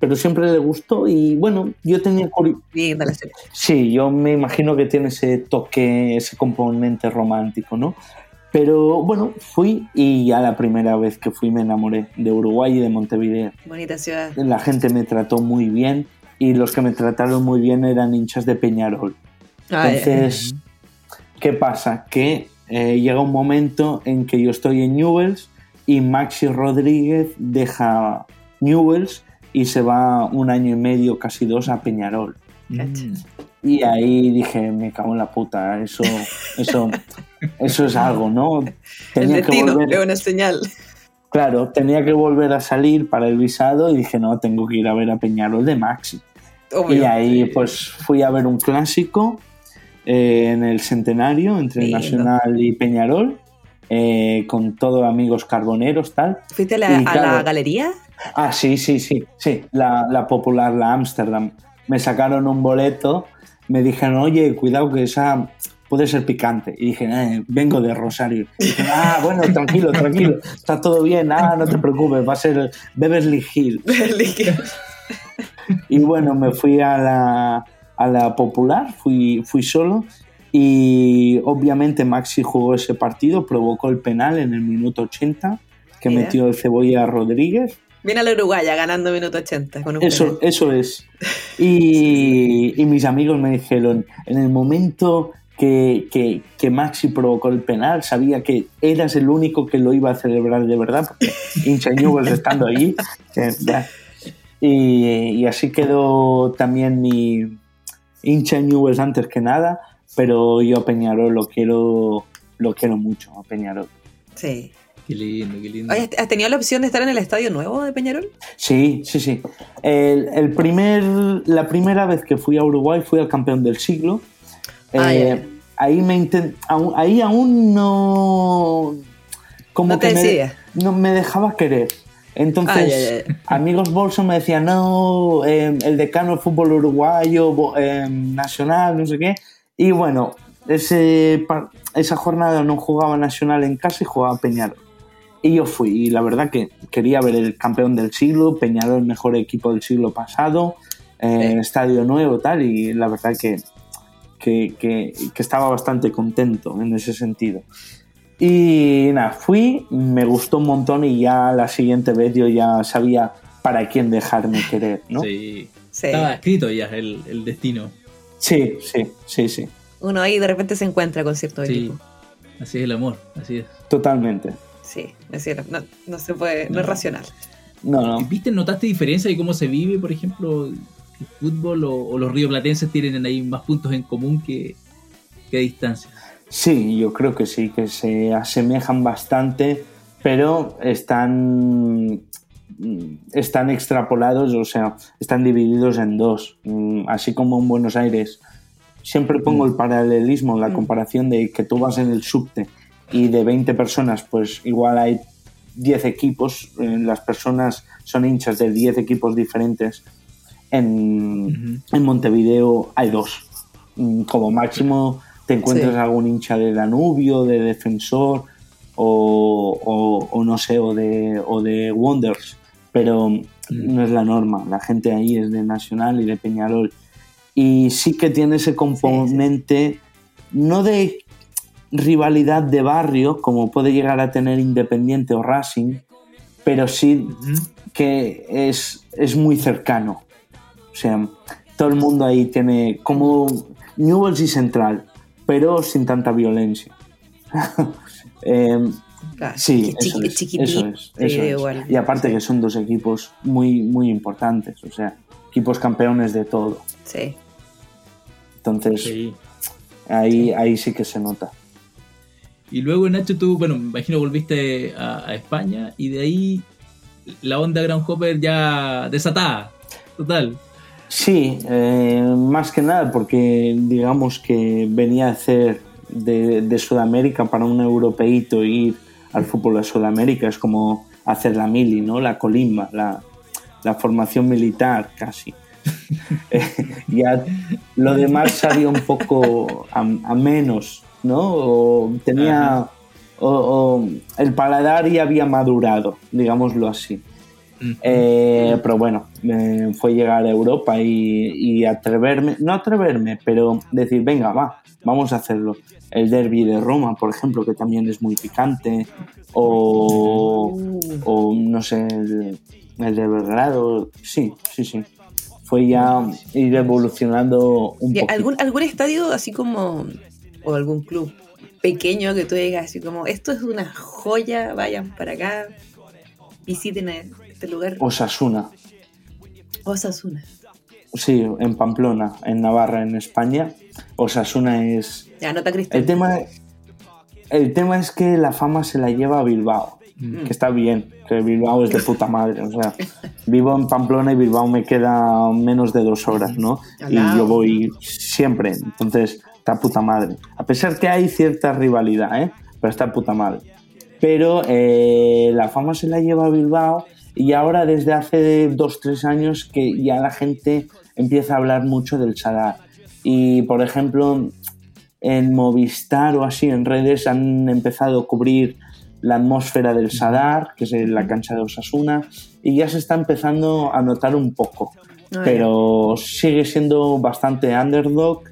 pero siempre le gustó y bueno, yo tenía serie. Sí, yo me imagino que tiene ese toque, ese componente romántico, ¿no? Pero bueno, fui y ya la primera vez que fui me enamoré de Uruguay y de Montevideo. Bonita ciudad. La gente me trató muy bien y los que me trataron muy bien eran hinchas de Peñarol. Ah. Entonces, ¿qué pasa? Que eh, llega un momento en que yo estoy en Newells y Maxi Rodríguez deja Newells y se va un año y medio, casi dos, a Peñarol. Mm. Y ahí dije, me cago en la puta, eso, eso, eso es algo, ¿no? El Tenía que destino volver, es una señal. claro, tenía que volver a salir para el visado y dije, no, tengo que ir a ver a Peñarol de Maxi. Obvio. Y ahí pues fui a ver un clásico eh, en el centenario entre. Nacional y Peñarol, eh, con todos amigos carboneros, tal. ¿Fuiste a la, galería? Ah, sí, sí, sí, sí, la, la popular, la Amsterdam. Me sacaron un boleto, me dijeron, oye, cuidado que esa puede ser picante. Y dije, "Eh, vengo de Rosario. Y dije, ah, bueno, tranquilo, tranquilo, está todo bien, ah, no te preocupes, va a ser Beverly Hills. Y bueno, me fui a la, a la popular, fui, fui solo y obviamente Maxi jugó ese partido, provocó el penal en el minuto 80 que Mira. metió el cebolla Rodríguez Viene la Uruguaya ganando minuto 80 con un Eso, penal. eso es. Y, y mis amigos me dijeron, en el momento que, que, que Maxi provocó el penal, sabía que eras el único que lo iba a celebrar de verdad, porque Newell's estando allí. Y, y así quedó también mi hincha Newell's antes que nada, pero yo a Peñarol lo quiero, lo quiero mucho, a Peñarol. Sí. Qué lindo, qué lindo. Oye, ¿has tenido la opción de estar en el estadio nuevo de Peñarol? Sí, sí, sí. El, el primer, la primera vez que fui a Uruguay fui al campeón del siglo. Ah, Eh, ya. ahí me aún- ahí aún no como No te que me, no me dejaba querer. Entonces, amigos bolso me decían, no, eh, el decano del fútbol uruguayo, eh, nacional, no sé qué. Y bueno, ese, esa jornada no jugaba nacional en casa y jugaba Peñarol. Y yo fui, y la verdad que quería ver el campeón del siglo, Peñarol el mejor equipo del siglo pasado, eh, estadio nuevo, tal, y la verdad que, que, que- que estaba bastante contento en ese sentido. Y nada, fui, me gustó un montón y ya la siguiente vez yo ya sabía para quién dejarme querer, ¿no? Sí. Sí. Estaba escrito ya el, el destino. sí, sí, sí, sí, Uno ahí de repente se encuentra con cierto Sí. equipo. Así es el amor, así es. totalmente. Sí, es cierto. No, no se puede, no, No. es racional. No, no. ¿Viste, notaste diferencia de cómo se vive, por ejemplo, el fútbol o, o los rioplatenses tienen ahí más puntos en común que, que distancia? Sí, yo creo que sí, que se asemejan bastante, pero están, están extrapolados, o sea, están divididos en dos. Mm, Así como en Buenos Aires. Siempre pongo el paralelismo, la Mm. comparación de que tú vas en el subte y de 20 personas, pues igual hay 10 equipos, eh, las personas son hinchas de 10 equipos diferentes. En, en Montevideo hay dos. Mm, Como máximo te encuentras Sí. algún hincha de Danubio, de Defensor o, o- o no sé, o de, o de Wonders, pero no es la norma. La gente ahí es de Nacional y de Peñarol. Y sí que tiene ese componente, no de rivalidad de barrio, como puede llegar a tener Independiente o Racing, pero sí que es, es muy cercano. O sea, todo el mundo ahí tiene como Newell's y Central, pero sin tanta violencia. Em, Claro, sí, eso es, eso es, eso es. igual. Y aparte que son dos equipos muy, muy importantes, o sea, equipos campeones de todo. Sí. Entonces, Sí. ahí, ahí sí que se nota. Y luego, Nacho, tú, bueno, me imagino volviste a, a España y de ahí la onda Groundhopper ya desatada. Total. Sí, eh, más que nada porque digamos que venía a hacer de, de Sudamérica para un europeíto ir al fútbol de Sudamérica es como hacer la mili, ¿no? La colimba, la, la formación militar casi. Eh, ya lo demás sabía un poco a, a menos, ¿no? O tenía... O, o el paladar ya había madurado, digámoslo así. Eh, pero bueno, eh, fue llegar a Europa y, y atreverme, no atreverme, pero decir, venga, va, vamos a hacerlo. El derby de Roma, por ejemplo, que también es muy picante, o, o no sé, el, el de Belgrado, sí, sí, sí. Fue ya ir evolucionando un ¿Y poco. ¿Algún, ¿Algún estadio así como, o algún club pequeño que tú digas así como, esto es una joya, vayan para acá, visiten a este lugar? Osasuna, Osasuna. sí, en Pamplona, en Navarra, en España. Osasuna es Ya, nota Cristian. El tema, el tema es que la fama se la lleva a Bilbao, Mm. que está bien, que Bilbao es de puta madre. O sea, vivo en Pamplona y Bilbao me queda menos de dos horas, ¿no? Y yo voy siempre, entonces está puta madre. A pesar que hay cierta rivalidad, ¿eh? Pero está puta madre. Pero eh, la fama se la lleva a Bilbao y ahora desde hace dos, tres años que ya la gente empieza a hablar mucho del Sadar. Y por ejemplo, en Movistar o así en redes han empezado a cubrir la atmósfera del Sadar, que es la cancha de Osasuna, y ya se está empezando a notar un poco. Ah, pero sigue siendo bastante underdog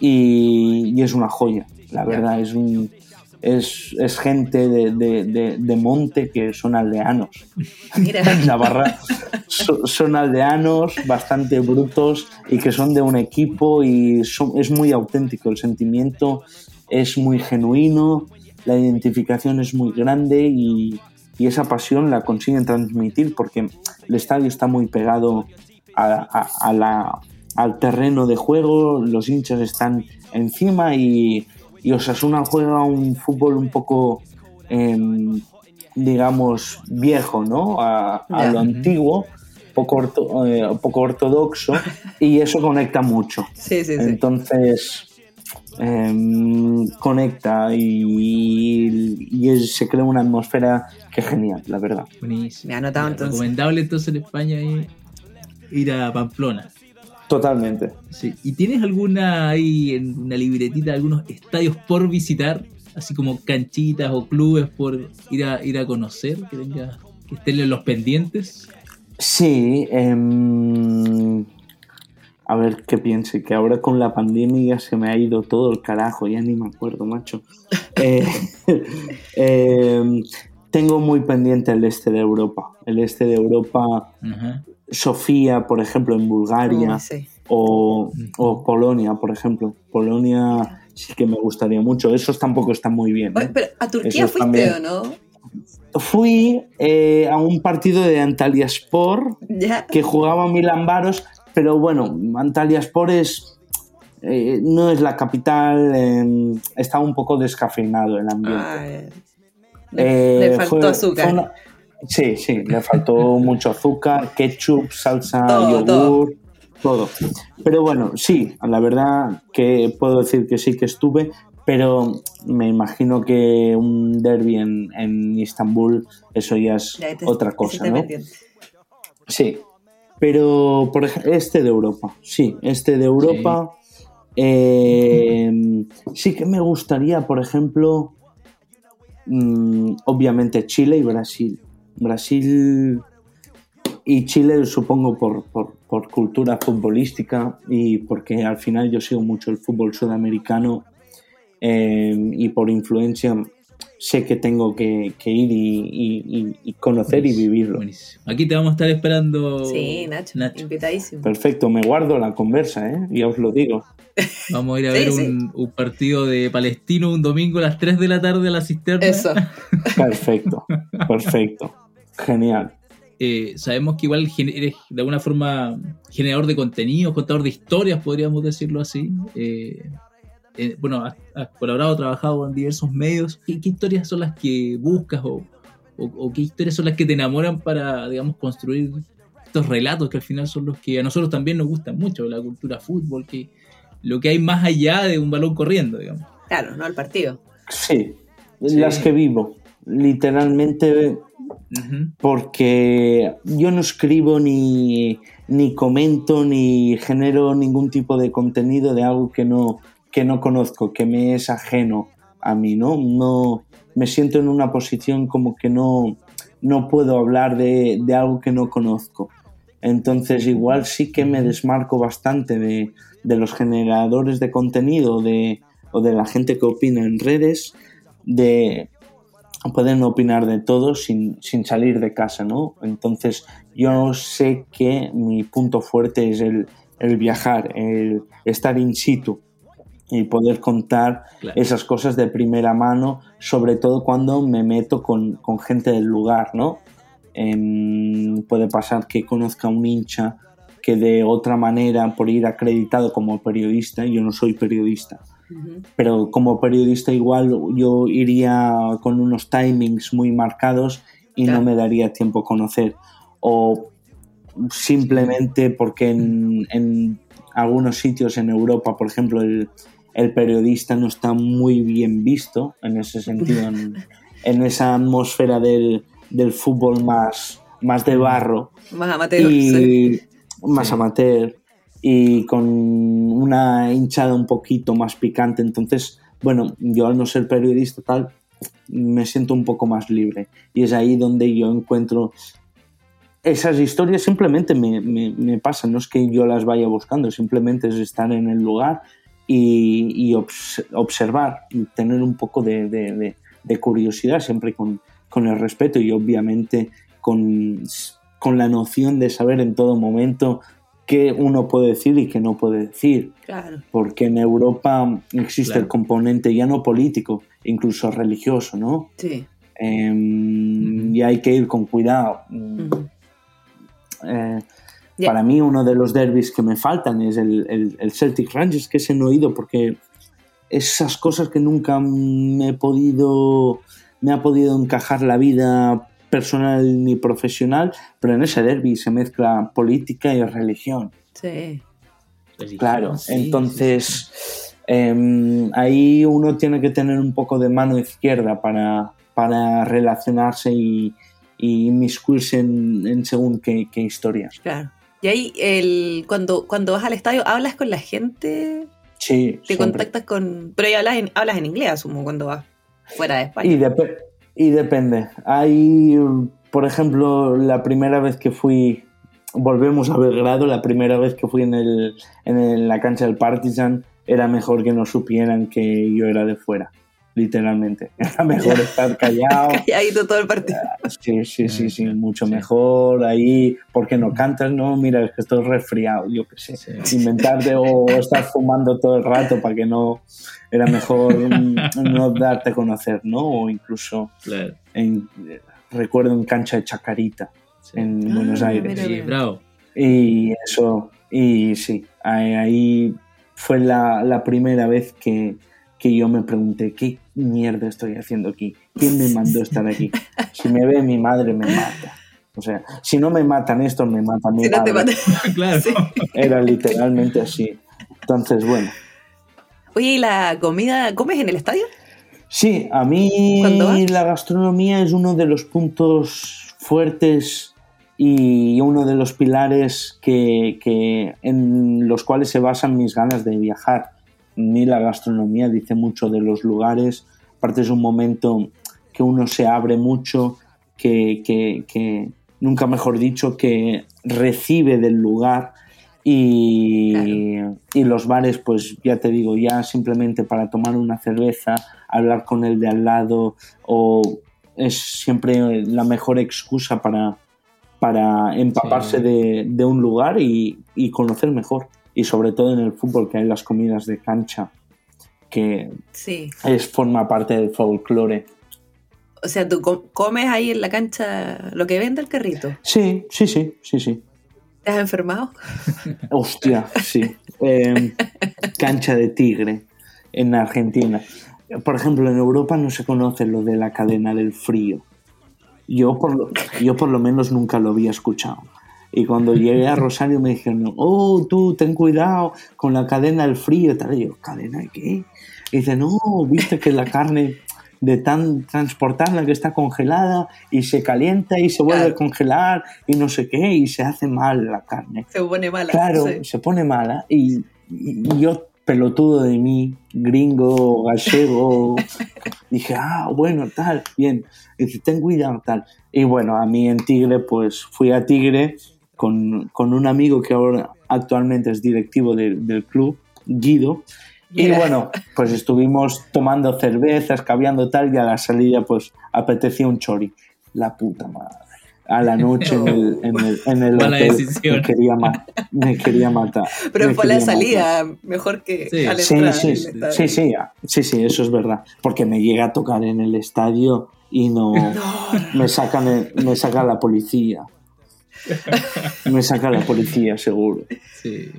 y, y es una joya, la verdad, es un, es, es gente de, de- de- de monte que son aldeanos. Mira. Navarra so- son aldeanos bastante brutos y que son de un equipo y son- es muy auténtico. El sentimiento es muy genuino, la identificación es muy grande y, y esa pasión la consiguen transmitir porque el estadio está muy pegado a- a- a la- al terreno de juego, los hinchas están encima y, y Osasuna juega un fútbol un poco, em, digamos, viejo, ¿no? A, lo antiguo, poco, orto- eh, poco ortodoxo y eso conecta mucho. Sí, sí, sí. Entonces, em, conecta y, y es- se crea una atmósfera que es genial, la verdad. Buenísimo. Me ha anotado, entonces. Recomendable entonces en España ir, ir a Pamplona. Totalmente. Sí. ¿Y tienes alguna ahí en una libretita algunos estadios por visitar? Así como canchitas o clubes por ir a ir a conocer, que tengas, que estén en los pendientes. Sí, em, a ver qué piense, que ahora con la pandemia se me ha ido todo el carajo, ya ni me acuerdo, macho. Eh, em, tengo muy pendiente el este de Europa. El este de Europa, Ajá. Sofía, por ejemplo, en Bulgaria, Oh, sí. o, o Polonia, por ejemplo. Polonia sí que me gustaría mucho. Esos tampoco están muy bien. ¿eh? Oye, pero ¿a Turquía Esos fuiste también. o no? Fui eh, a un partido de Antalyaspor Ya. que jugaba Milan Baros, pero bueno, Antalyaspor es, eh, no es la capital, eh, está un poco descafeinado el ambiente. Ay, Eh, le faltó fue- azúcar. fue una- Sí, sí, le faltó mucho azúcar, ketchup, salsa, Todo, yogur, todo. Pero bueno, sí, la verdad que puedo decir que sí que estuve, pero me imagino que un derby en, en Istambul, eso ya es ya te- otra cosa, ¿no? Sí, pero por ejemplo, este de Europa, sí, este de Europa. eh, sí que me gustaría, por ejemplo, mm, obviamente Chile y Brasil. Brasil y Chile supongo por, por- por cultura futbolística y porque al final yo sigo mucho el fútbol sudamericano eh, y por influencia sé que tengo que, que ir y, y- y- y conocer y vivirlo. buenísimo. Aquí te vamos a estar esperando. Sí, Nacho, invitadísimo. Perfecto, me guardo la conversa, ¿eh? ya os lo digo. Vamos a ir a Sí, ver sí. Un, un partido de Palestino un domingo a las 3 de la tarde a la cisterna. Eso. Perfecto, perfecto. Genial. Eh, sabemos que igual eres de alguna forma generador de contenido, contador de historias, podríamos decirlo así. Eh, eh, bueno, has, has colaborado, trabajado en diversos medios. ¿Qué, qué historias son las que buscas o, o- o qué historias son las que te enamoran para, digamos, construir estos relatos que al final son los que a nosotros también nos gustan mucho, la cultura fútbol, que lo que hay más allá de un balón corriendo, digamos. Claro, no el partido. Sí, Sí. las que vivo. Literalmente Porque yo no escribo ni, ni comento ni genero ningún tipo de contenido de algo que no, que no conozco, que me es ajeno a mí, ¿no? No me siento en una posición como que no, no puedo hablar de, de algo que no conozco. Entonces igual sí que me desmarco bastante de, de los generadores de contenido de, o de la gente que opina en redes, de pueden opinar de todo sin, sin salir de casa, ¿no? Entonces yo sé que mi punto fuerte es el, el viajar, el estar in situ y poder contar Claro. esas cosas de primera mano, sobre todo cuando me meto con, con gente del lugar, ¿no? Em, puede pasar que conozca a un hincha que de otra manera, por ir acreditado como periodista, yo no soy periodista, Pero como periodista igual yo iría con unos timings muy marcados y Claro. no me daría tiempo a conocer. O simplemente porque en, en algunos sitios en Europa, por ejemplo, el, el periodista no está muy bien visto en ese sentido, en, en esa atmósfera del, del fútbol más, más de barro Más amateur. sí. más Sí. amateur y con una hinchada un poquito más picante. Entonces, bueno, yo al no ser periodista tal, me siento un poco más libre. Y es ahí donde yo encuentro esas historias simplemente me, me- pasan, no es que yo las vaya buscando, simplemente es estar en el lugar y, y obs- observar y tener un poco de, de- de- de curiosidad, siempre con, con el respeto y obviamente con, con la noción de saber en todo momento qué uno puede decir y qué no puede decir Claro. porque en Europa existe Claro. el componente ya no político, incluso religioso, ¿no? Sí. Em. Y hay que ir con cuidado. Eh. Para mí uno de los derbis que me faltan es el, el- el Celtic Rangers, que ese no he ido porque esas cosas que nunca me he podido me ha podido encajar la vida personal ni profesional, pero en ese derby se mezcla política y religión. Sí. Claro, Sí, entonces em, ahí uno tiene que tener un poco de mano izquierda para, para relacionarse y, y inmiscuirse en, en según qué, qué historias. Claro. Y ahí, el, cuando, cuando vas al estadio, ¿hablas con la gente? Sí, ¿Te siempre. contactas con...? Pero ahí hablas en, hablas en inglés, asumo, cuando vas fuera de España. Y, dep- y depende. Hay, por ejemplo, la primera vez que fui, volvemos a Belgrado, la primera vez que fui en, el, en la cancha del Partizan, era mejor que no supieran que yo era de fuera, literalmente. Era mejor estar callado. Calladito todo el partido. Sí, sí, sí, sí, mucho mejor ahí, porque no cantas, no, mira, es que estoy resfriado, yo qué sé. Sí. Inventarte o estar fumando todo el rato para que no, era mejor no darte a conocer, ¿no? O incluso, Claro. en, recuerdo en cancha de Chacarita, Sí. en Ah, Buenos Aires. mira. Sí, bravo. Y eso, y sí, ahí, ahí fue la, la primera vez que, que yo me pregunté, ¿qué mierda estoy haciendo aquí? ¿Quién me mandó a estar aquí? Si me ve mi madre, me mata. O sea, si no me matan estos, me matan mi Si no te madre. matan- claro. Sí. Era literalmente así. Entonces, bueno. Oye, ¿y la comida comes en el estadio? Sí, a mí la gastronomía es uno de los puntos fuertes y uno de los pilares que, que- en los cuales se basan mis ganas de viajar. Mí la gastronomía dice mucho de los lugares, aparte es un momento que uno se abre mucho, que, que- que, nunca mejor dicho, que recibe del lugar y, y los bares, pues ya te digo, ya simplemente para tomar una cerveza, hablar con el de al lado o es siempre la mejor excusa para, para empaparse Sí. de, de un lugar y, y conocer mejor. Y sobre todo en el fútbol, que hay las comidas de cancha, que Sí. es, forma parte del folclore. O sea, tú com- comes ahí en la cancha lo que vende el carrito. Sí, sí, sí, sí, sí. ¿Te has enfermado? Hostia, sí. Eh, cancha de tigre en Argentina. Por ejemplo, en Europa no se conoce lo de la cadena del frío. Yo por lo, yo por lo menos nunca lo había escuchado. Y cuando llegué a Rosario me dijeron, oh, tú ten cuidado con la cadena del frío y tal. Y yo, ¿cadena de qué? Y dice, no, viste que la carne de tan transportarla que está congelada y se calienta y se vuelve Claro. a congelar y no sé qué y se hace mal la carne. Se pone mala. Claro, Sí. se pone mala y, y- y yo, pelotudo de mí, gringo, gallego, dije, ah, bueno, tal, bien. Y dice, ten cuidado, tal. Y bueno, a mí en Tigre, pues fui a Tigre con, con un amigo que ahora actualmente es directivo de- del club, Guido. Y bueno, pues estuvimos tomando cervezas, caviando tal, y a la salida, pues apetecía un chori. La puta madre. A la noche en el, en el, en el hotel decisión. me quería, me quería matar. Pero me fue la matar. salida mejor que Sí. Sí, sí, sí, sí, sí, eso es verdad. Porque me llega a tocar en el estadio y no, me sacan el- me saca la policía. Me saca la policía, seguro. Sí,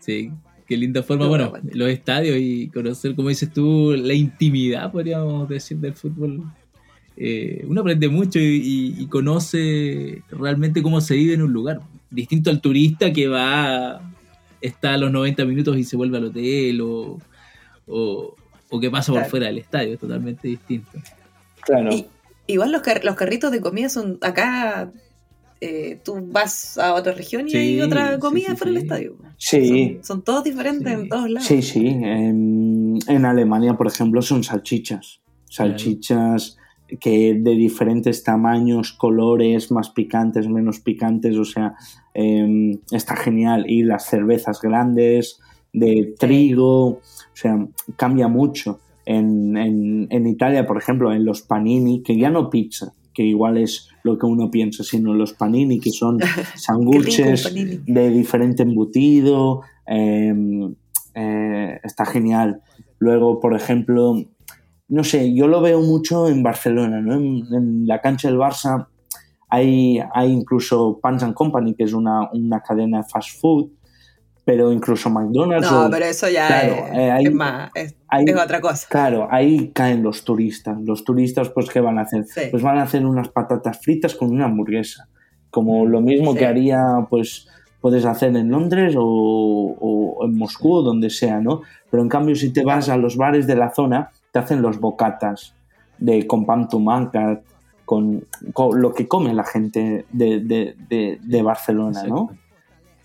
sí. Qué linda forma, No, bueno, bueno. los estadios y conocer, como dices tú, la intimidad, podríamos decir, del fútbol. Eh, uno aprende mucho y, y- y conoce realmente cómo se vive en un lugar. Distinto al turista que va, está a los 90 minutos y se vuelve al hotel o, o, o que pasa por Claro. fuera del estadio, es totalmente distinto. Claro. Y- igual los, car- los carritos de comida son acá. Eh, tú vas a otra región y Sí, hay otra comida sí, fuera del sí. estadio. Sí, Son, son todos diferentes Sí. en todos lados. sí, sí. En, en Alemania, por ejemplo, son salchichas. Salchichas que de diferentes tamaños, colores, más picantes, menos picantes, o sea, eh, está genial. Y las cervezas grandes, de trigo, o sea, cambia mucho. En, en, en Italia, por ejemplo, en los panini, que ya no pizza, que igual es lo que uno piensa, sino los panini, que son sanguches de diferente embutido, eh, eh, está genial. Luego, por ejemplo, no sé, yo lo veo mucho en Barcelona, ¿no? En, la cancha del Barça hay, hay incluso Pans and Company, que es una, una cadena de fast food, pero incluso McDonald's. No, pero eso ya eh, es, más, es, otra cosa. Claro, ahí caen los turistas. Los turistas, pues, ¿qué van a hacer? Pues van a hacer unas patatas fritas con una hamburguesa. Como lo mismo que haría, pues, puedes hacer en Londres o, en Moscú o donde sea, ¿no? Pero en cambio, si te vas a los bares de la zona, te hacen los bocatas de, con pan tumanca, con, con lo que come la gente de, de, de Barcelona, ¿no?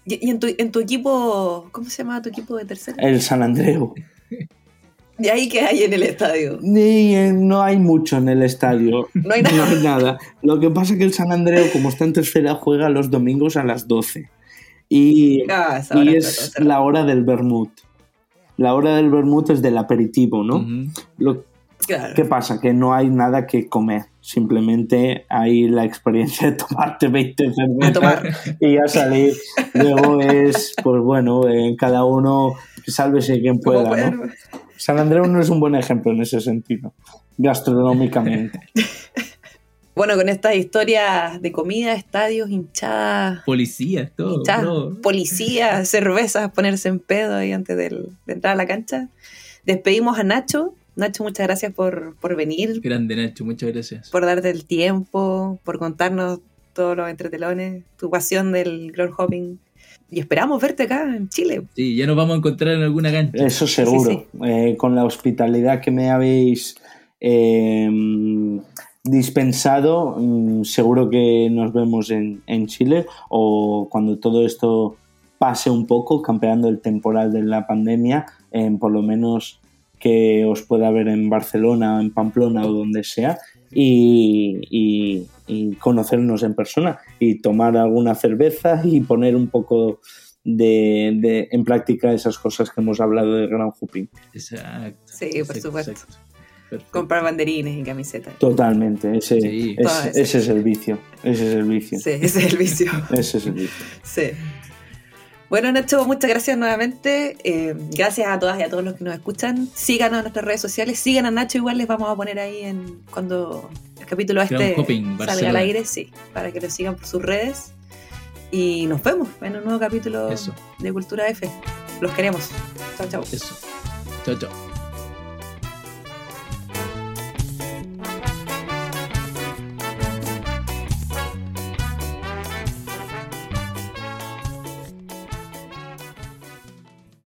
¿Y, en, tu, en tu equipo, cómo se llama tu equipo de tercera? El San Andreu. ¿Y ahí qué hay en el estadio? Ni, eh, no hay mucho en el estadio. No hay nada. nada. Lo que pasa es que el San Andreu, como está en tercera, juega los domingos a las 12. Y, ah, y es la hora del vermut. La hora del vermut es del aperitivo, ¿no? Lo, ¿Qué pasa? Que no hay nada que comer. Simplemente hay la experiencia de tomarte 20 cervezas y ya salir. Luego es, pues bueno, en cada uno sálvese quien pueda. ¿no? San Andreu no es un buen ejemplo en ese sentido, gastronómicamente. Bueno, con estas historias de comida, estadios, hinchadas. Policías, todo. Policías, cervezas, ponerse en pedo ahí antes de entrar a la cancha. Despedimos a Nacho, Nacho, muchas gracias por, venir. Grande Nacho, muchas gracias. Por darte el tiempo, por contarnos todos los entretelones, tu pasión del ground hopping. Y esperamos verte acá en Chile. Sí, ya nos vamos a encontrar en alguna cancha. Eso seguro. Eh, con la hospitalidad que me habéis em, dispensado, mm, seguro que nos vemos en, Chile o cuando todo esto pase un poco, campeando el temporal de la pandemia, por lo menos que os pueda ver en Barcelona, en Pamplona o donde sea y, conocernos en persona y tomar alguna cerveza y poner un poco de, en práctica esas cosas que hemos hablado de Gran Hooping. Exacto. Sí, por supuesto. Comprar banderines y camisetas. Totalmente, ese, ese es el vicio. Ese es el vicio. Sí, ese es el vicio. ese es el vicio. Sí. Bueno, Nacho, muchas gracias nuevamente. Eh, gracias a todas y a todos los que nos escuchan. Síganos en nuestras redes sociales. Sigan a Nacho, igual les vamos a poner ahí en cuando el capítulo este salga al aire, sí, para que lo sigan por sus redes. Y nos vemos en un nuevo capítulo de Cultura F. Los queremos. Chao, chao. Eso. Chao, chao.